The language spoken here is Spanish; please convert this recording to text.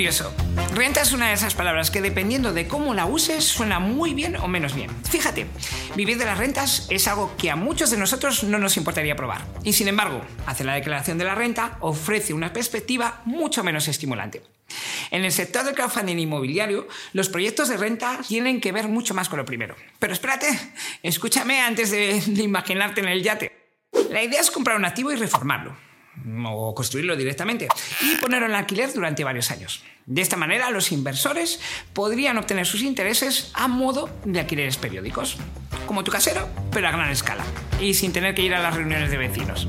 Curioso. Renta es una de esas palabras que dependiendo de cómo la uses suena muy bien o menos bien. Fíjate, vivir de las rentas es algo que a muchos de nosotros no nos importaría probar. Y sin embargo, hacer la declaración de la renta ofrece una perspectiva mucho menos estimulante. En el sector del crowdfunding inmobiliario, los proyectos de renta tienen que ver mucho más con lo primero. Pero espérate, escúchame antes de, de imaginarte en el yate. La idea es comprar un activo y reformarlo o construirlo directamente y ponerlo en alquiler durante varios años. De esta manera, los inversores podrían obtener sus intereses a modo de alquileres periódicos, como tu casero, pero a gran escala y sin tener que ir a las reuniones de vecinos.